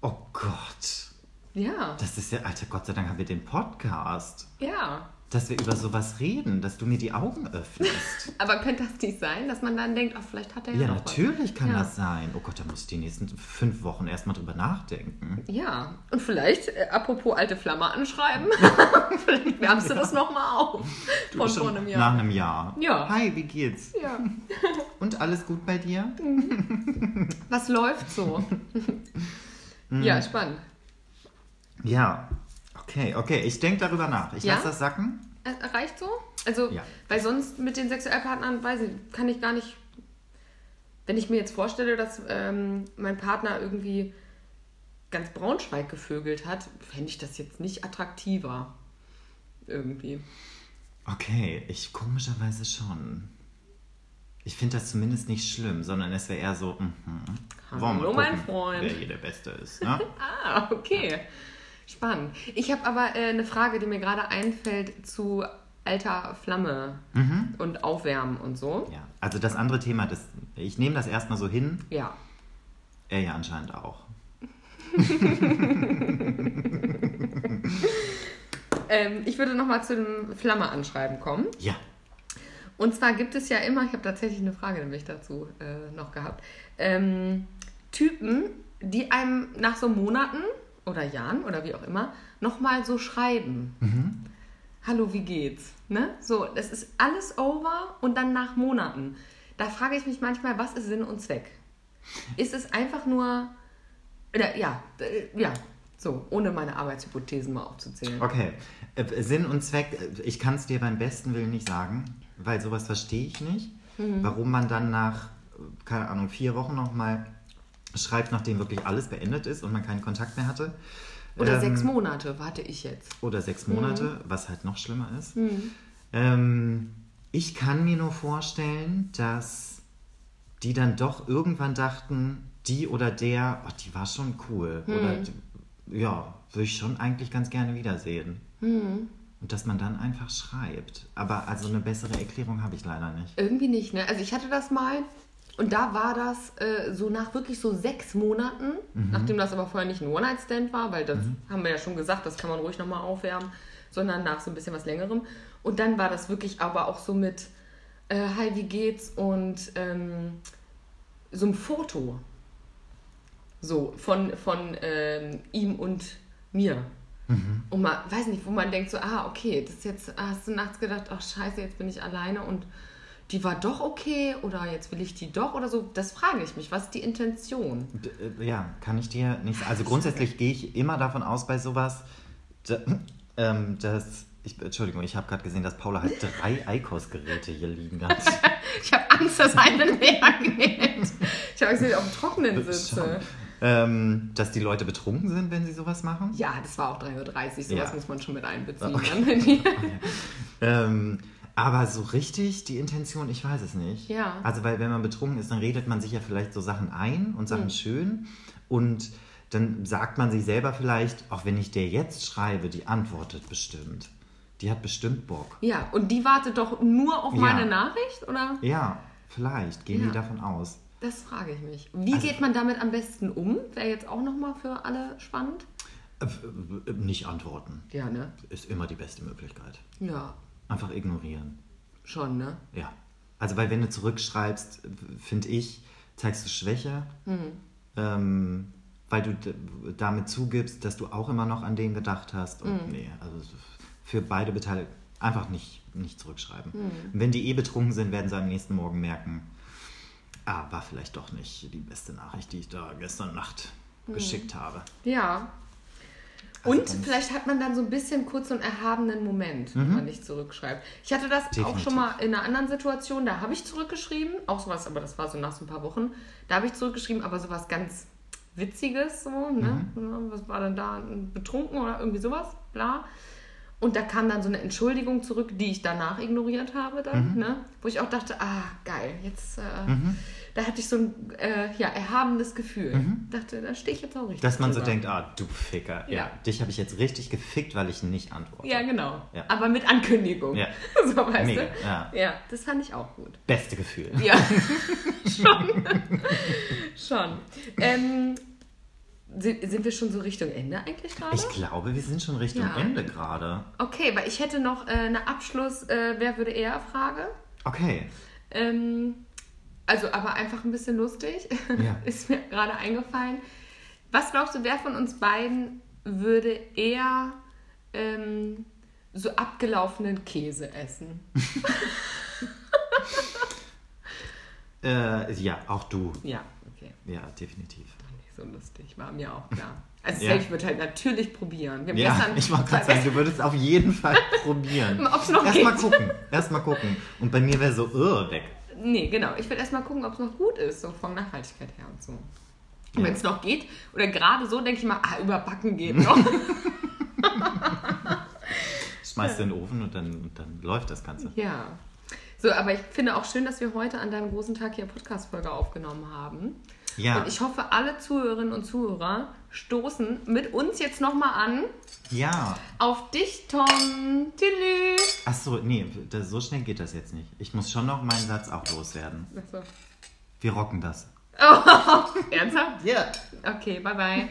Oh Gott. Ja, Das ist ja, Alter, Gott sei Dank haben wir den Podcast. ja. Dass wir über sowas reden, dass du mir die Augen öffnest. Aber könnte das nicht sein, dass man dann denkt, oh, vielleicht hat er ja, ja, natürlich kann Ja. das sein. Oh Gott, da muss ich die nächsten fünf Wochen erstmal drüber nachdenken. was. Ja, und vielleicht, äh, apropos alte Flamme anschreiben, vielleicht wärmst du das nochmal auf. Du Von vor einem Nach Jahr. einem Jahr. Ja. Hi, wie geht's? Ja. Und alles gut bei dir? Was läuft so? Mhm. ja, spannend. Ja. Okay, okay. Ich denke darüber nach. Ich Ja? lasse das sacken. Äh, Reicht so? Also, Ja. weil sonst mit den Sexualpartnern, weiß ich, kann ich gar nicht. Wenn ich mir jetzt vorstelle, dass ähm, mein Partner irgendwie ganz Braunschweig gevögelt hat, fände ich das jetzt nicht attraktiver. Irgendwie. Okay, ich komischerweise schon. Ich finde das zumindest nicht schlimm, sondern es wäre eher so, mhm. Hallo, Wollen wir mal mein gucken, Freund. Wer hier der Beste ist. Ne? Ah, okay. Spannend. Ich habe aber äh, eine Frage, die mir gerade einfällt zu alter Flamme und Aufwärmen und so. ja, also das andere Thema, das, ich nehme das erstmal so hin. Ja. Er ja anscheinend auch. Ähm, ich würde nochmal zu dem Flamme-Anschreiben kommen. Ja. Und zwar gibt es ja immer, ich habe tatsächlich eine Frage nämlich dazu äh, noch gehabt, ähm, Typen, die einem nach so Monaten oder Jahren oder wie auch immer nochmal so schreiben. Hallo, wie geht's? Ne? So, das ist alles over und dann nach Monaten. Da frage ich mich manchmal, was ist Sinn und Zweck? Ist es einfach nur, oder, ja, äh, ja, so, ohne meine Arbeitshypothesen mal aufzuzählen. Okay. Äh, Sinn und Zweck, äh, ich kann es dir beim besten Willen nicht sagen, weil sowas verstehe ich nicht. Mhm. Warum man dann nach, keine Ahnung, vier Wochen nochmal schreibt, nachdem wirklich alles beendet ist und man keinen Kontakt mehr hatte. Oder Ähm, sechs Monate, warte ich jetzt. Oder sechs Monate, was halt noch schlimmer ist. Mhm. Ähm, ich kann mir nur vorstellen, dass die dann doch irgendwann dachten, die oder der, oh, die war schon cool. Oder die- ja, würde ich schon eigentlich ganz gerne wiedersehen. Und dass man dann einfach schreibt. Aber also eine bessere Erklärung habe ich leider nicht. Irgendwie nicht, ne? Also ich hatte das mal und da war das äh, so nach wirklich so sechs Monaten, nachdem das aber vorher nicht ein One-Night-Stand war, weil das haben wir ja schon gesagt, das kann man ruhig nochmal aufwärmen, sondern nach so ein bisschen was längerem. Und dann war das wirklich aber auch so mit äh, Hi, wie geht's? Und ähm, so ein Foto. So, von, von ähm, ihm und mir. Und man, weiß nicht, wo man denkt so, ah, okay, das ist jetzt, ah, hast du nachts gedacht, ach scheiße, jetzt bin ich alleine und die war doch okay oder jetzt will ich die doch oder so. Das frage ich mich, was ist die Intention? D äh, ja, kann ich dir nicht Also grundsätzlich gehe ich immer davon aus bei sowas, ähm, dass. Ich, Entschuldigung, ich habe gerade gesehen, dass Paula halt drei Eikos-Geräte hier liegen hat. Ich habe Angst, dass eine leer geht. Ich habe ich auf dem Trockenen sitze. Ähm, dass die Leute betrunken sind, wenn sie sowas machen. Ja, das war auch 3.30 Uhr, sowas Ja. muss man schon mit einbeziehen. Okay. Dann. Ähm, aber so richtig die Intention, ich weiß es nicht. Ja. Also, weil wenn man betrunken ist, dann redet man sich ja vielleicht so Sachen ein und Sachen schön. Und dann sagt man sich selber vielleicht, auch wenn ich der jetzt schreibe, die antwortet bestimmt. Die hat bestimmt Bock. ja, und die wartet doch nur auf Ja. meine Nachricht, oder? Ja, vielleicht gehen Ja. die davon aus. Das frage ich mich. Wie Also- geht man damit am besten um? Wäre jetzt auch nochmal für alle spannend. Äh, äh, Nicht antworten Ja, ne? ist immer die beste Möglichkeit. Ja, Einfach ignorieren. schon, ne? Ja. Also, weil wenn du zurückschreibst, finde ich, zeigst du Schwäche, ähm, weil du damit zugibst, dass du auch immer noch an den gedacht hast. Und nee, also für beide Beteiligten einfach nicht, nicht zurückschreiben. Und wenn die eh betrunken sind, werden sie am nächsten Morgen merken, ah, war vielleicht doch nicht die beste Nachricht, die ich da gestern Nacht geschickt habe. Ja. Also Und vielleicht hat man dann so ein bisschen kurz so einen erhabenen Moment, wenn man nicht zurückschreibt. Ich hatte das auch Mhm. Definitiv. schon mal in einer anderen Situation, da habe ich zurückgeschrieben, auch sowas, aber das war so nach so ein paar Wochen. Da habe ich zurückgeschrieben, aber sowas ganz Witziges, so, ne? Mhm. Was war denn da? Betrunken oder irgendwie sowas, bla. Und da kam dann so eine Entschuldigung zurück, die ich danach ignoriert habe, dann, Mhm. ne? Wo ich auch dachte, ah, geil, jetzt, äh, da hatte ich so ein äh, ja, erhabenes Gefühl. Dachte, da stehe ich jetzt auch richtig. Mhm. Dass man so drüber. denkt, ah, du Ficker. Ja, Ja. dich habe ich jetzt richtig gefickt, weil ich nicht antworte. Ja, genau. Ja. Aber mit Ankündigung. Ja. So, weißt Mega, du? ja. ja, das fand ich auch gut. Beste Gefühl. Ja, schon. schon. Ähm, sind, sind wir schon so Richtung Ende eigentlich gerade? Ich glaube, wir sind schon Richtung Ja. Ende gerade. Okay, weil ich hätte noch äh, eine Abschluss, äh, wer würde eher Frage. Okay. Ähm, also, aber einfach ein bisschen lustig. Ja. Ist mir gerade eingefallen. Was glaubst du, wer von uns beiden würde eher ähm, so abgelaufenen Käse essen? Äh, ja, auch du. Ja, okay. Ja, definitiv. So lustig, war mir auch klar. Also Ja. ich würde halt natürlich probieren. Wir Ja, gestern, ich wollte gerade sagen, du würdest auf jeden Fall probieren. Ob's noch Erstmal geht. gucken. Erstmal gucken. Und bei mir wäre so, uh, weg. Nee, genau. Ich will erstmal gucken, ob es noch gut ist, so von Nachhaltigkeit her und so. Und Ja. wenn es noch geht, oder gerade so, denke ich mal, ah, überbacken geht noch. Schmeißt du in den Ofen und dann, und dann läuft das Ganze. ja. So, aber ich finde auch schön, dass wir heute an deinem großen Tag hier Podcast-Folge aufgenommen haben. Ja, Und ich hoffe, alle Zuhörerinnen und Zuhörer stoßen mit uns jetzt nochmal an ja. auf dich, Tom. Tschüss. Achso, nee, das, so schnell geht das jetzt nicht. Ich muss schon noch meinen Satz auch loswerden. Achso. Wir rocken das. Oh, ernsthaft? Ja. Okay, bye bye.